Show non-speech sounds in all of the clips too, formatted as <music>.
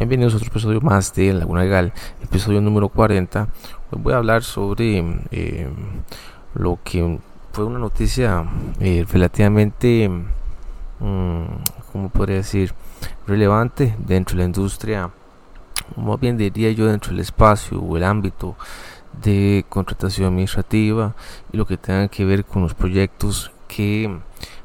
Bienvenidos a otro episodio más de Laguna Legal, episodio número 40. Hoy voy a hablar sobre eh, lo que fue una noticia eh, relativamente, um, ¿cómo podría decir?, relevante dentro de la industria, más bien diría yo dentro del espacio o el ámbito de contratación administrativa y lo que tenga que ver con los proyectos que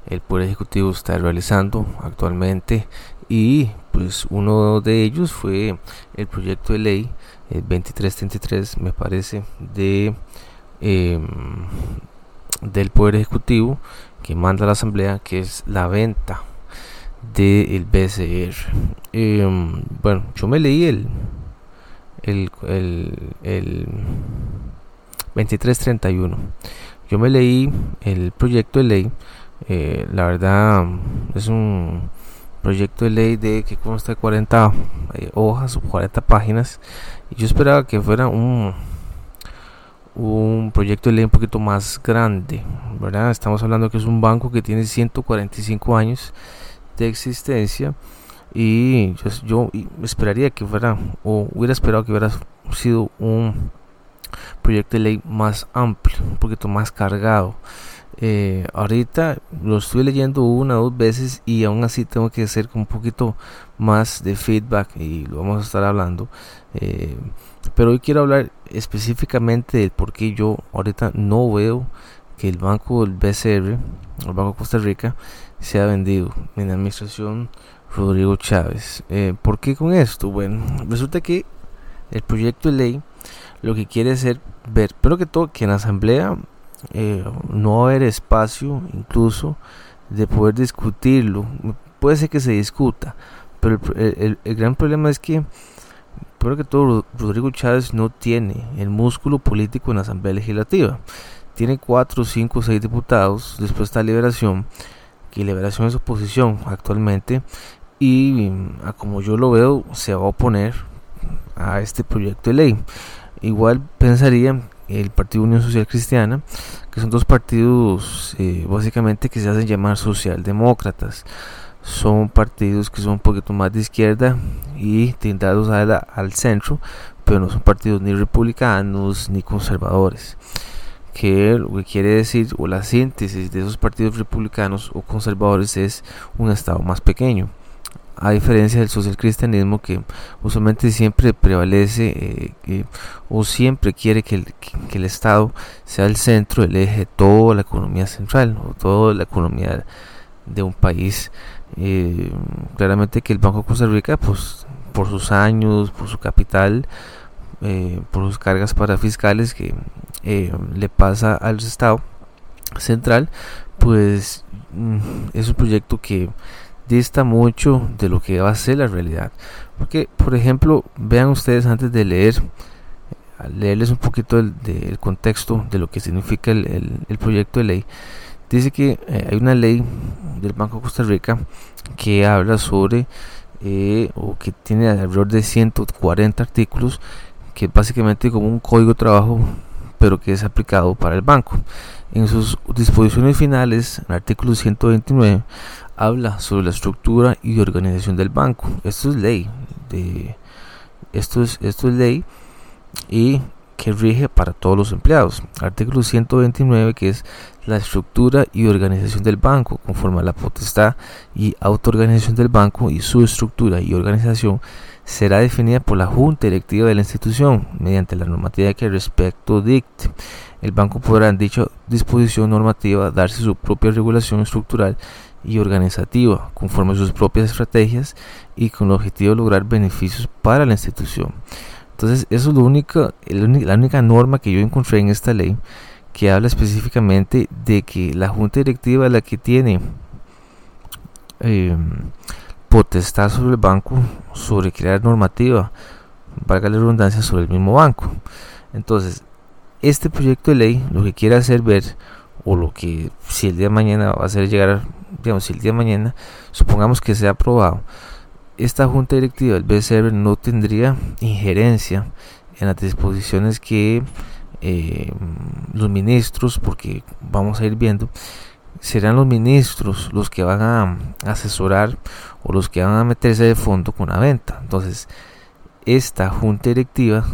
el Poder Ejecutivo está realizando actualmente y pues uno de ellos fue el proyecto de ley el 2333 me parece de em, del poder ejecutivo que manda a la asamblea que es la venta del BCR em, bueno yo me leí el el, el 2331 yo me leí el proyecto de ley eh, la verdad es un proyecto de ley de que consta de 40 eh, hojas o 40 páginas. Y yo esperaba que fuera un un proyecto de ley un poquito más grande verdad estamos hablando que es un banco que tiene 145 años de existencia y yo, yo esperaría que fuera o hubiera esperado que hubiera sido un proyecto de ley más amplio un poquito más cargado eh, ahorita lo estoy leyendo una o dos veces y aún así tengo que hacer un poquito más de feedback y lo vamos a estar hablando. Eh, pero hoy quiero hablar específicamente de por qué yo ahorita no veo que el banco del BCR, el Banco de Costa Rica, se ha vendido en la administración Rodrigo Chávez. Eh, ¿Por qué con esto? Bueno, resulta que el proyecto de ley lo que quiere hacer ver, pero que todo, que en la asamblea eh, no va a haber espacio incluso de poder discutirlo. Puede ser que se discuta, pero el, gran problema es que, primero que todo, Rodrigo Chávez no tiene el músculo político en la Asamblea Legislativa. Tiene 4, 5, 6 diputados, después está Liberación, que Liberación es oposición actualmente, y como yo lo veo, se va a oponer a este proyecto de ley. Igual pensaría el Partido Unión Social Cristiana, que son dos partidos eh, básicamente que se hacen llamar socialdemócratas. Son partidos que son un poquito más de izquierda y tentados al centro, pero no son partidos ni republicanos ni conservadores. Que lo que quiere decir, o la síntesis de esos partidos republicanos o conservadores es un estado más pequeño a diferencia del social cristianismo que usualmente siempre prevalece eh, o siempre quiere que el, que, el, Estado sea el centro, el eje de toda la economía central o toda la economía de un país. Eh, claramente que el Banco Costa Rica, pues por sus años, por su capital, eh, por sus cargas parafiscales que le pasa al Estado central, pues mm, es un proyecto que dista mucho de lo que va a ser la realidad. Porque, por ejemplo, vean ustedes antes de leer, leerles un poquito del, contexto de lo que significa el, proyecto de ley. Dice que eh, hay una ley del Banco de Costa Rica que habla sobre, eh, o que tiene alrededor de 140 artículos, que es básicamente como un código de trabajo, pero que es aplicado para el banco. En sus disposiciones finales, en el artículo 129, habla sobre la estructura y organización del banco. Esto es ley. De, esto, es, esto es ley y que rige para todos los empleados. Artículo 129 que es la estructura y organización del banco conforme a la potestad y autoorganización del banco y su estructura y organización será definida por la junta directiva de la institución mediante la normativa que respecto dicte. El banco podrá en dicha disposición normativa darse su propia regulación estructural y organizativa, conforme a sus propias estrategias y con el objetivo de lograr beneficios para la institución. Entonces, eso es lo único, la única norma que yo encontré en esta ley que habla específicamente de que la junta directiva es la que tiene em, potestad sobre el banco, sobre crear normativa, valga la redundancia, sobre el mismo banco. Entonces, este proyecto de ley lo que quiere hacer ver, o lo que si el día de mañana va a hacer llegar digamos, si el día de mañana, supongamos que sea aprobado, esta junta directiva del BCR no tendría injerencia en las disposiciones que eh, los ministros, porque vamos a ir viendo, serán los ministros los que van a asesorar o los que van a meterse de fondo con la venta. Entonces, esta junta directiva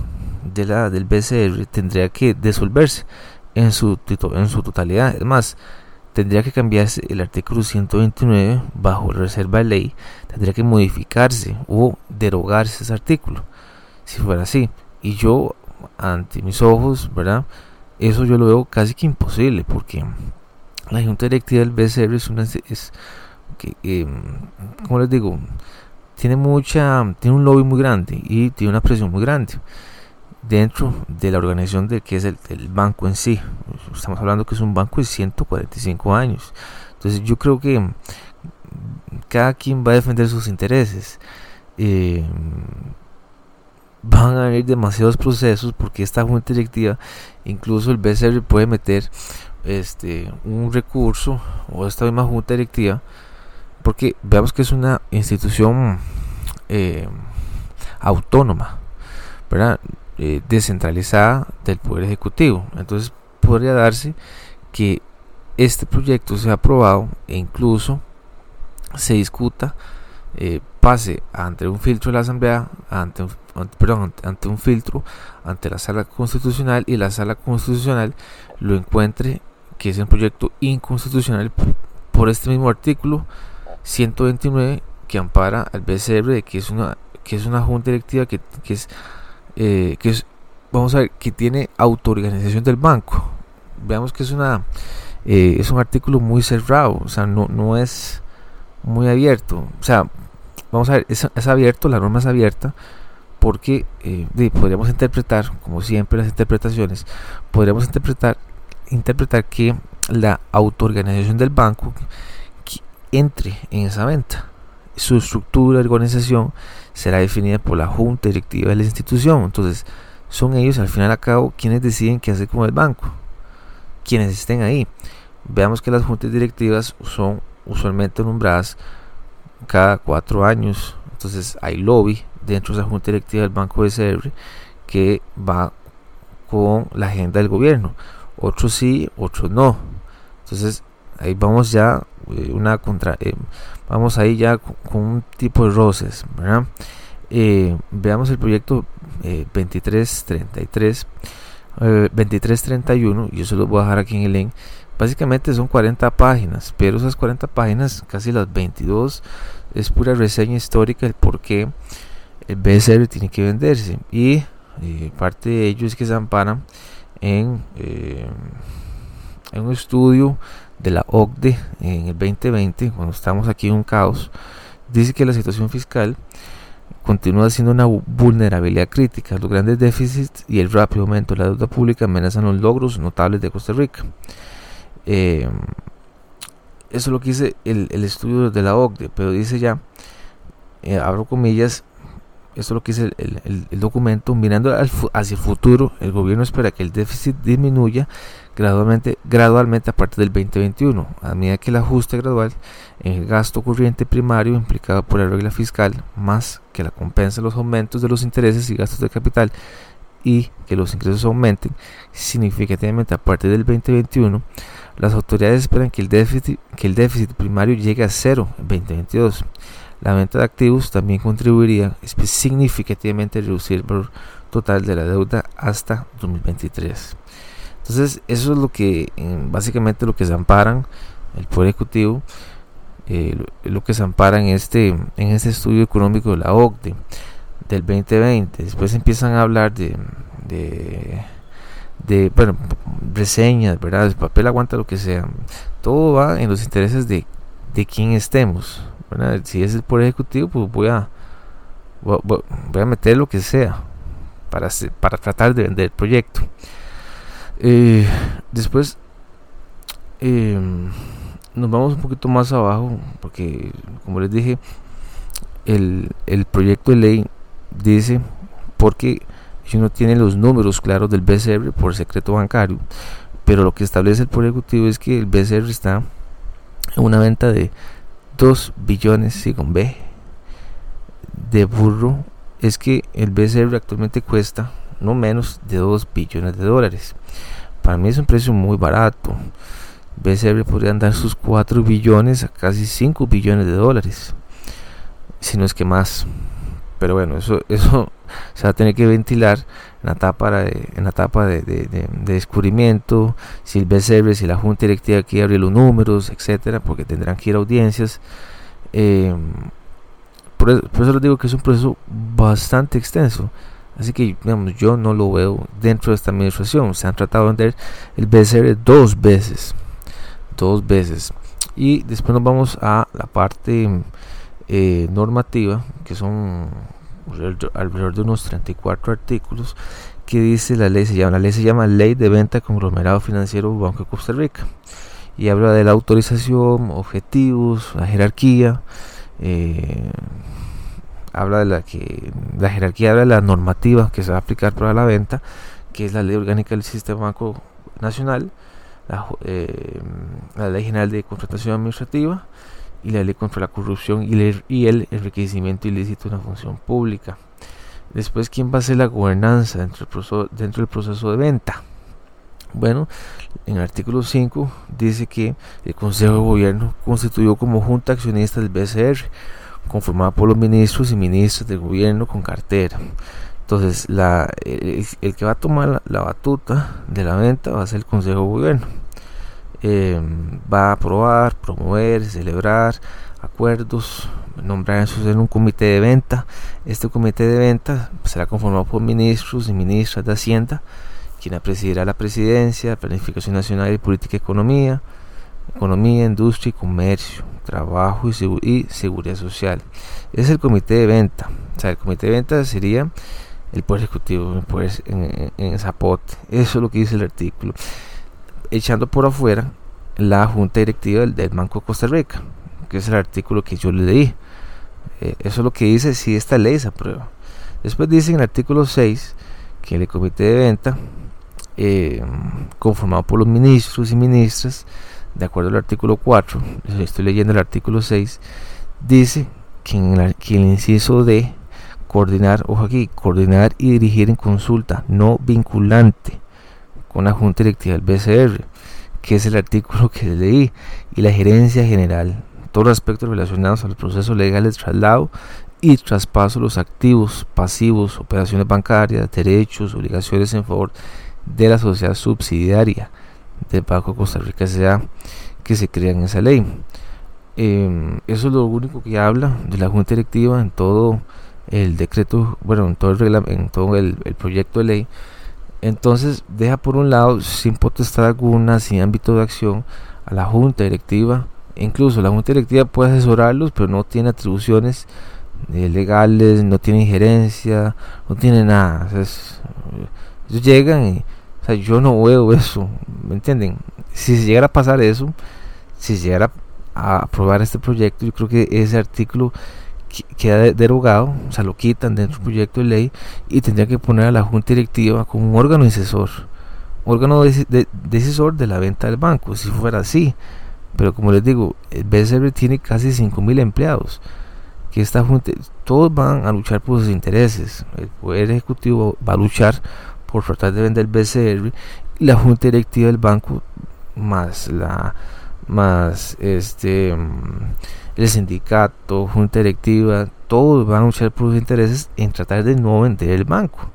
de la, del BCR tendría que disolverse en su, en su totalidad. Es más, tendría que cambiarse el artículo 129 bajo reserva de ley, tendría que modificarse o derogarse ese artículo, si fuera así. Y yo, ante mis ojos, ¿verdad? Eso yo lo veo casi que imposible, porque la junta directiva del BCR es una... Es, que, eh, como les digo, tiene mucha, tiene un lobby muy grande y tiene una presión muy grande dentro de la organización de que es el, banco en sí. Estamos hablando que es un banco de 145 años. Entonces yo creo que cada quien va a defender sus intereses. Eh, van a haber demasiados procesos porque esta junta directiva, incluso el BCR puede meter este un recurso o esta misma junta directiva porque veamos que es una institución eh, autónoma, ¿verdad? Eh, descentralizada del Poder Ejecutivo. Entonces podría darse que este proyecto sea aprobado e incluso se discuta, eh, pase ante un filtro de la Asamblea, ante un, perdón, ante un filtro ante la Sala Constitucional y la Sala Constitucional lo encuentre que es un proyecto inconstitucional por este mismo artículo 129 que ampara al BCR de que es una que es una junta directiva que, que es eh, que es, vamos a ver, que tiene autoorganización del banco. Veamos que es una eh, es un artículo muy cerrado, o sea, no, no es muy abierto. O sea, vamos a ver, es, abierto, la norma es abierta, porque eh, podríamos interpretar, como siempre las interpretaciones, podríamos interpretar, interpretar que la autoorganización del banco entre en esa venta. Su estructura, organización, será definida por la junta directiva de la institución. Entonces, son ellos al final a cabo quienes deciden qué hacer con el banco, quienes estén ahí. Veamos que las juntas directivas son usualmente nombradas cada cuatro años. Entonces hay lobby dentro de esa junta directiva del Banco SR que va con la agenda del gobierno. Otros sí, otros no. Entonces ahí vamos ya eh, una contra eh, vamos ahí ya con, un tipo de roces eh, veamos el proyecto 2333 2331 yo se lo voy a dejar aquí en el link. Básicamente son 40 páginas pero esas 40 páginas casi las 22 es pura reseña histórica del por qué el BSR tiene que venderse. Y parte de ello es que se amparan en, en un estudio de la OCDE en el 2020, cuando estamos aquí en un caos, dice que la situación fiscal continúa siendo una vulnerabilidad crítica. Los grandes déficits y el rápido aumento de la deuda pública amenazan los logros notables de Costa Rica. Eh, eso es lo que dice el, estudio de la OCDE, pero dice ya, eh, abro comillas, esto es lo que dice el, el, documento, mirando hacia el futuro, el gobierno espera que el déficit disminuya gradualmente, gradualmente a partir del 2021, a medida que el ajuste gradual en el gasto corriente primario implicado por la regla fiscal, más que la compensa los aumentos de los intereses y gastos de capital y que los ingresos aumenten significativamente a partir del 2021, las autoridades esperan que el déficit, que el déficit primario llegue a cero en 2022. La venta de activos también contribuiría significativamente a reducir el valor total de la deuda hasta 2023. Entonces, eso es lo que básicamente lo que se amparan el Poder Ejecutivo, eh, lo, que se ampara en este, en este estudio económico de la OCDE del 2020. Después empiezan a hablar de, de, de bueno, reseñas, ¿verdad? El papel aguanta lo que sea. Todo va en los intereses de, de quien estemos. Si es el Poder Ejecutivo, pues voy a, voy, a meter lo que sea para, para tratar de vender el proyecto. Eh, después em, nos vamos un poquito más abajo porque como les dije el, el proyecto de ley dice porque si uno tiene los números claros del BCR por secreto bancario pero lo que establece el Poder Ejecutivo es que el BCR está en una venta de 2 billones sí, con B de burro es que el BCR actualmente cuesta no menos de 2 billones de dólares. Para mí es un precio muy barato. BCR podría dar sus 4 billones a casi 5 billones de dólares. si no es que más. Pero bueno, eso, <laughs> eso se va a tener que ventilar en la etapa de, en la de, descubrimiento, si el BCR, si la Junta Directiva quiere abrir los números, etcétera, porque tendrán que ir a audiencias. Eh, por, eso, les digo que es un proceso bastante extenso. Así que digamos, yo no lo veo dentro de esta administración. Se han tratado de vender el BCR dos veces. Dos veces. Y después nos vamos a la parte eh, normativa, que son alrededor de unos 34 artículos, que dice la ley, se llama, la ley se llama Ley de Venta Conglomerado Financiero Banco de Costa Rica. Y habla de la autorización, objetivos, la jerarquía, eh, habla de la que la jerarquía habla de la normativa que se va a aplicar para la venta, que es la ley orgánica del sistema banco nacional, la, eh, ley general de contratación administrativa y la ley contra la corrupción y el, y enriquecimiento ilícito de una función pública. Después, ¿quién va a ser la gobernanza dentro del proceso, dentro del proceso de venta? Bueno, en el artículo 5 dice que el Consejo de Gobierno constituyó como junta accionista del BCR conformada por los ministros y ministras del gobierno con cartera. Entonces, el, que va a tomar la, batuta de la venta va a ser el Consejo de Gobierno. Em, va a aprobar, promover, celebrar acuerdos, nombrar en un comité de venta. Este comité de venta será conformado por ministros y ministras de Hacienda, quien presidirá la presidencia, planificación nacional y política economía, economía, industria y comercio trabajo y, seguridad social. Es el comité de venta. O sea, el comité de venta sería el poder ejecutivo el poder en, zapote. Eso es lo que dice el artículo. Echando por afuera la junta directiva del, Banco de Costa Rica, que es el artículo que yo le leí. Eh, eso es lo que dice si esta ley se aprueba. Después dice en el artículo 6 que el comité de venta, eh, conformado por los ministros y ministras, de acuerdo al artículo 4, estoy leyendo el artículo 6, dice que en el, que el inciso de coordinar, ojo aquí, coordinar y dirigir en consulta no vinculante con la Junta Directiva del BCR, que es el artículo que leí, y la gerencia general, todos los aspectos relacionados al proceso legal de traslado y traspaso de los activos, pasivos, operaciones bancarias, derechos, obligaciones en favor de la sociedad subsidiaria del Banco Costa Rica sea que se crea en esa ley. Em, eso es lo único que habla de la Junta Directiva en todo el decreto, bueno, en todo el, en todo el, proyecto de ley. Entonces deja por un lado sin potestad alguna, sin ámbito de acción, a la Junta Directiva. Incluso la Junta Directiva puede asesorarlos, pero no tiene atribuciones eh, legales, no tiene injerencia, no tiene nada. ellos llegan y o sea, yo no veo eso, ¿me entienden? Si se llegara a pasar eso, si se llegara a aprobar este proyecto, yo creo que ese artículo queda derogado, o sea, lo quitan dentro del proyecto de ley y tendría que poner a la Junta Directiva como un órgano decisor, órgano decisor de la venta del banco, si fuera así. Pero como les digo, el BCR tiene casi 5.000 empleados, que esta junta, todos van a luchar por sus intereses, el Poder Ejecutivo va a luchar por tratar de vender el BCR, la junta directiva del banco más la más este mm, el sindicato, junta directiva, todos van a luchar por sus intereses en tratar de no vender el banco,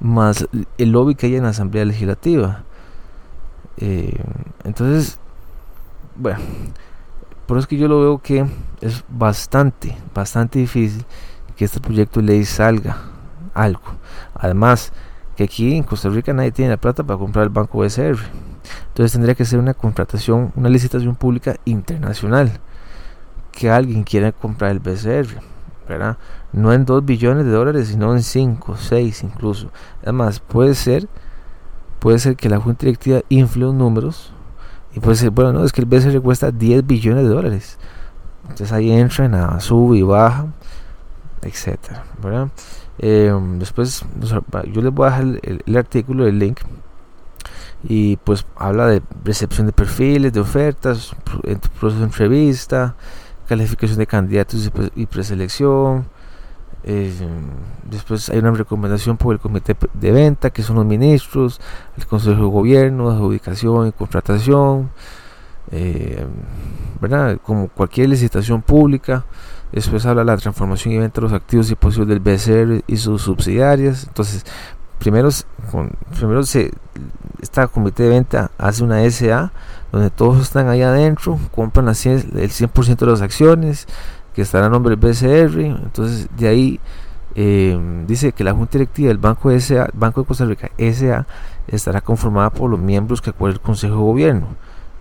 más el lobby que hay en la Asamblea Legislativa. Eh, entonces, bueno, por eso es que yo lo veo que es bastante, bastante difícil que este proyecto de ley salga algo. Además, que aquí en Costa Rica nadie tiene la plata para comprar el banco BCR. Entonces tendría que ser una contratación, una licitación pública internacional. Que alguien quiera comprar el BCR, ¿verdad? No en 2 billones de dólares, sino en 5, 6 incluso. Además, puede ser, puede ser que la Junta Directiva infle los números y puede ser, bueno, no, es que el BCR cuesta 10 billones de dólares. Entonces ahí entran a sube y baja, etcétera. Eh, después yo les voy a dejar el, artículo, el link. Y pues habla de recepción de perfiles, de ofertas, proceso de entrevista, calificación de candidatos y, preselección. Eh, después hay una recomendación por el comité de venta, que son los ministros, el consejo de gobierno, adjudicación y contratación. Eh, ¿verdad? Como cualquier licitación pública, Después habla de la transformación y venta de los activos y posibles del BCR y sus subsidiarias. Entonces, primero, primero se, esta comité de venta hace una SA donde todos están ahí adentro, compran el 100% de las acciones que estará a nombre del BCR. Entonces, de ahí eh, dice que la Junta Directiva del Banco, SA, Banco de Costa Rica SA estará conformada por los miembros que acuerda el Consejo de Gobierno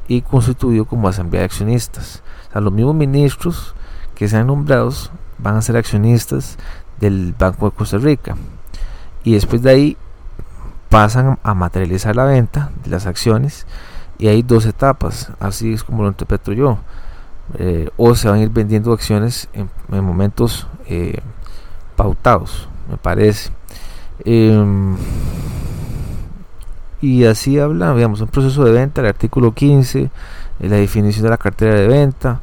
y constituido como asamblea de accionistas. O sea, los mismos ministros que sean nombrados van a ser accionistas del Banco de Costa Rica. Y después de ahí pasan a materializar la venta de las acciones y hay dos etapas, así es como lo interpreto yo. Eh, o se van a ir vendiendo acciones en, momentos eh, pautados, me parece. Em, y así habla, digamos, un proceso de venta, el artículo 15, eh, la definición de la cartera de venta.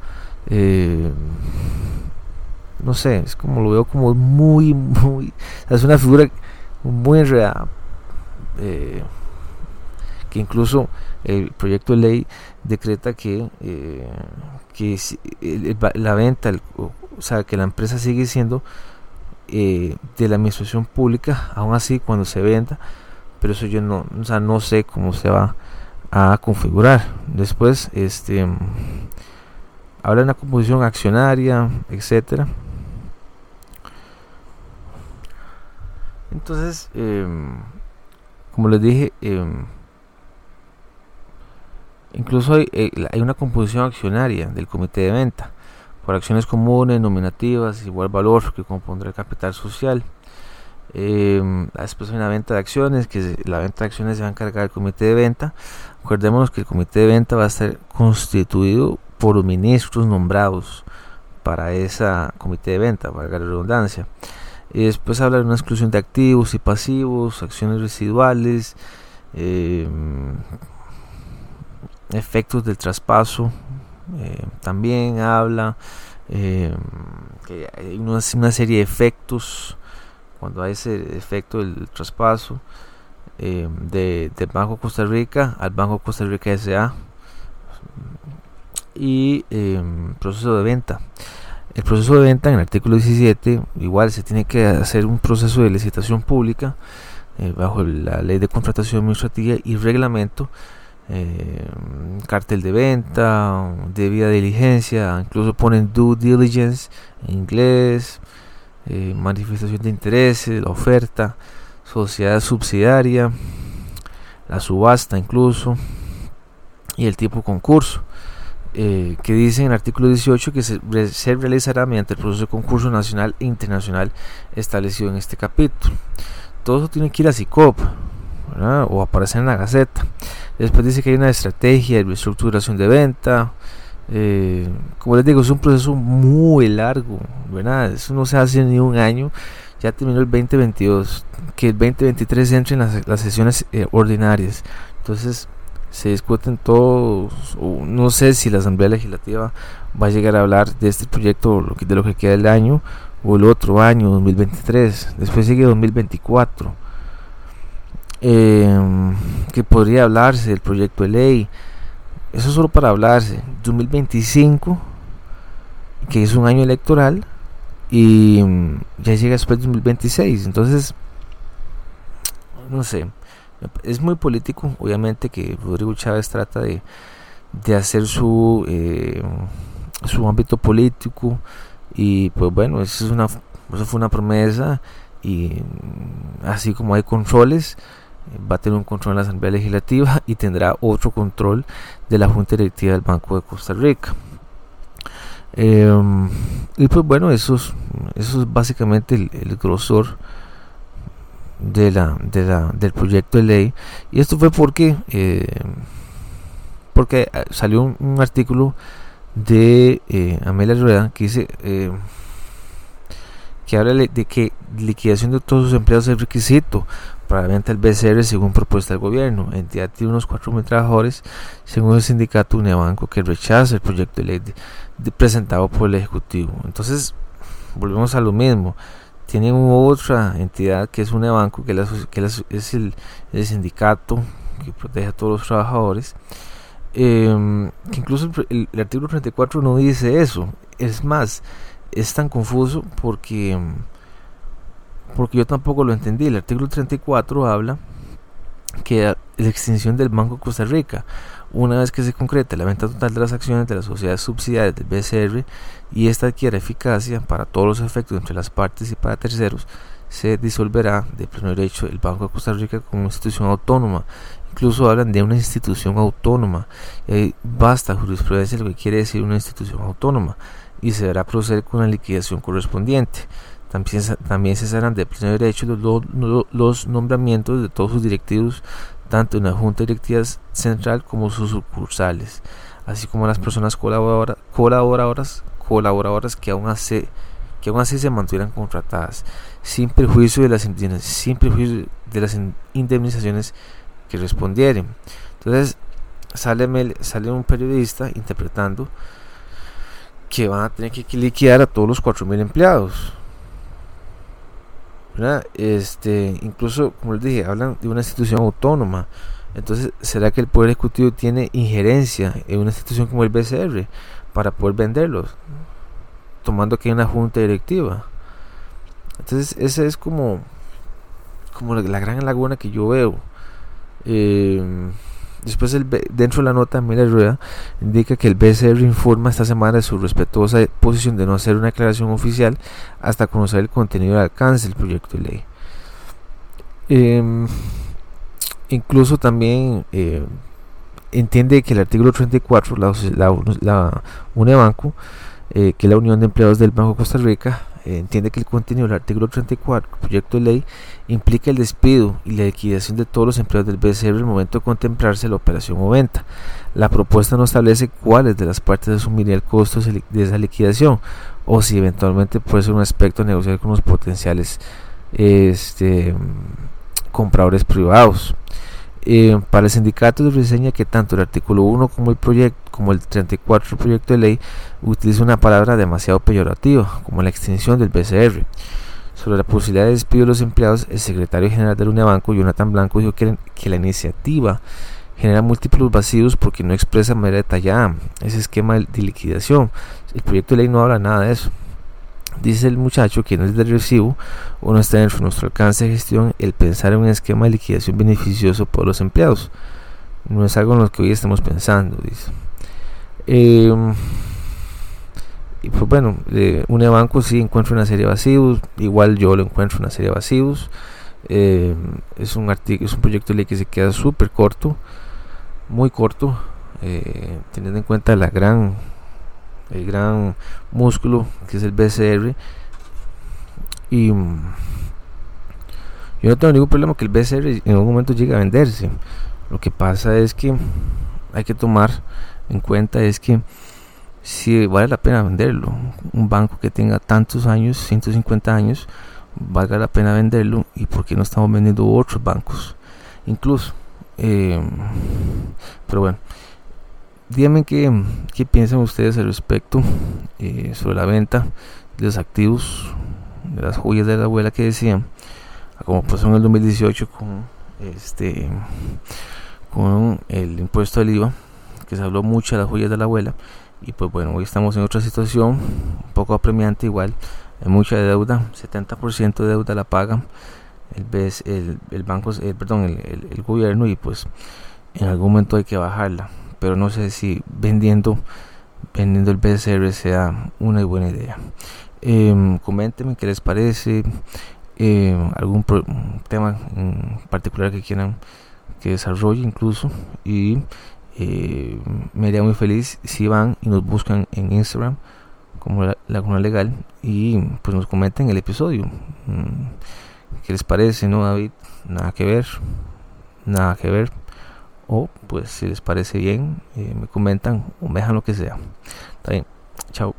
No sé, es como lo veo como muy, muy. Es una figura muy enredada. que incluso el proyecto de ley decreta que, eh, que la venta, o sea, que la empresa sigue siendo eh, de la administración pública, aún así cuando se venda, pero eso yo no, o sea, no sé cómo se va a configurar. Después, este, habla de una composición accionaria, etcétera. Entonces, em, como les dije, em, Incluso eh, hay, una composición accionaria del comité de venta por acciones comunes, nominativas, igual valor que compondrá el capital social. Eh, después hay una venta de acciones, que la venta de acciones se va a encargar el comité de venta. Acordémonos que el comité de venta va a estar constituido por ministros nombrados para esa comité de venta, valga la redundancia. Y después habla de una exclusión de activos y pasivos, acciones residuales, eh, efectos del traspaso eh, también habla eh, una, serie de efectos cuando hay ese efecto del traspaso eh, de, del Banco Costa Rica al Banco Costa Rica SA y proceso de venta el proceso de venta en el artículo 17 igual se tiene que hacer un proceso de licitación pública bajo la ley de contratación administrativa y reglamento eh, cartel de venta, debida diligencia, incluso ponen due diligence en inglés, eh, manifestación de intereses, la oferta, sociedad subsidiaria, la subasta incluso, y el tipo concurso. Eh, que dice en el artículo 18 que se, realizará mediante el proceso de concurso nacional e internacional establecido en este capítulo. Todo eso tiene que ir a CICOP o aparecer en la Gaceta. Después dice que hay una estrategia de reestructuración de venta. Eh, como les digo, es un proceso muy largo, ¿verdad? Eso no se hace ni un año. Ya terminó el 2022. Que el 2023 entre en las, sesiones eh, ordinarias. Entonces se discuten todos. No sé si la Asamblea Legislativa va a llegar a hablar de este proyecto de lo que queda del año o el otro año, 2023. Después sigue 2024 eh, que podría hablarse del proyecto de ley. Eso solo para hablarse. 2025, que es un año electoral, y mm, ya llega después de 2026. Entonces, no sé, es muy político, obviamente que Rodrigo Chávez trata de, de hacer su, eh, su ámbito político y pues bueno, eso, es una, eso fue una promesa y mm, así como hay controles, va a tener un control en la Asamblea Legislativa y tendrá otro control de la Junta Directiva del Banco de Costa Rica. Em, y pues bueno, eso es, eso es básicamente el, grosor de la, de la, del proyecto de ley. Y esto fue porque, eh, porque eh, salió un, artículo de eh, Amelia Rueda que dice que habla de que liquidación de todos sus empleados es requisito para la venta del BCR según propuesta del gobierno. Entidad tiene unos 4.000 trabajadores según el sindicato Unibanco que rechaza el proyecto de ley presentado por el Ejecutivo. Entonces, volvemos a lo mismo. Tienen otra entidad que es Unibanco, que, que es el, sindicato que protege a todos los trabajadores. Em, que incluso el, artículo 34 no dice eso. Es más, es tan confuso porque porque yo tampoco lo entendí. El artículo 34 habla que la extinción del Banco de Costa Rica, una vez que se concrete la venta total de las acciones de las sociedades subsidiarias del BCR y esta adquiera eficacia para todos los efectos entre las partes y para terceros, se disolverá de pleno derecho el Banco de Costa Rica como institución autónoma. Incluso hablan de una institución autónoma. Y basta jurisprudencia lo que quiere decir una institución autónoma y se deberá proceder con la liquidación correspondiente. También, también cesarán de pleno derecho los, los, nombramientos de todos sus directivos, tanto en la Junta Directiva Central como sus sucursales, así como las personas colaboradoras, colaboradoras, que aún así, que aún así se mantuvieran contratadas, sin perjuicio de las, sin perjuicio de las indemnizaciones que respondieren. Entonces sale, sale un periodista interpretando que van a tener que liquidar a todos los 4.000 empleados este, incluso, como les dije, hablan de una institución autónoma. Entonces, ¿será que el Poder Ejecutivo tiene injerencia en una institución como el BCR para poder venderlos? Tomando que hay una junta directiva. Entonces, esa es como, como la, gran laguna que yo veo. Eh, Después, el, dentro de la nota, Mila Rueda indica que el BCR informa esta semana de su respetuosa posición de no hacer una declaración oficial hasta conocer el contenido y alcance del proyecto de ley. Em, incluso también eh, entiende que el artículo 34, la, la, la UNEBanco, eh, que es la Unión de Empleados del Banco Costa Rica, entiende que el contenido del artículo 34 del proyecto de ley implica el despido y la liquidación de todos los empleados del BCR en el momento de contemplarse la operación o venta. La propuesta no establece cuáles de las partes asumiría el costo de esa liquidación o si eventualmente puede ser un aspecto a negociar con los potenciales este, compradores privados. Eh, para el sindicato se reseña que tanto el artículo 1 como el proyecto como el 34 proyecto de ley utiliza una palabra demasiado peyorativa como la extinción del BCR. Sobre la posibilidad de despido de los empleados, el secretario general del Unibanco, Jonathan Blanco, dijo que, la iniciativa genera múltiples vacíos porque no expresa de manera detallada ese esquema de liquidación. El proyecto de ley no habla nada de eso. Dice el muchacho que no es de recibo o no está dentro de nuestro alcance de gestión el pensar en un esquema de liquidación beneficioso para los empleados. No es algo en lo que hoy estamos pensando, dice. Em, y pues bueno, eh, Unibanco sí encuentra una serie de vacíos, igual yo lo encuentro una serie de vacíos. Em, es, un es un proyecto de ley que se queda súper corto, muy corto, eh, teniendo en cuenta la gran el gran músculo que es el BCR y mm, yo no tengo ningún problema que el BCR en algún momento llegue a venderse. Lo que pasa es que hay que tomar en cuenta es que si vale la pena venderlo un banco que tenga tantos años 150 años valga la pena venderlo y por qué no estamos vendiendo otros bancos. Incluso eh, pero bueno díganme qué, qué, piensan ustedes al respecto eh, sobre la venta de los activos de las joyas de la abuela que decían, como pasó en el 2018 con este con el impuesto del IVA, que se habló mucho de las joyas de la abuela, y pues bueno, hoy estamos en otra situación un poco apremiante igual, hay mucha deuda, 70% de deuda la paga el, el, el banco, el, perdón, el, el gobierno y pues en algún momento hay que bajarla pero no sé si vendiendo vendiendo el BCR sea una buena idea. Eh, coméntenme qué les parece, em, algún tema en particular que quieran que desarrolle incluso y eh, me haría muy feliz si van y nos buscan en Instagram como la Laguna Legal y pues nos comenten el episodio. Mm, ¿Qué les parece, no David? Nada que ver, nada que ver o pues si les parece bien eh, me comentan o me dejan lo que sea. Está bien, chao.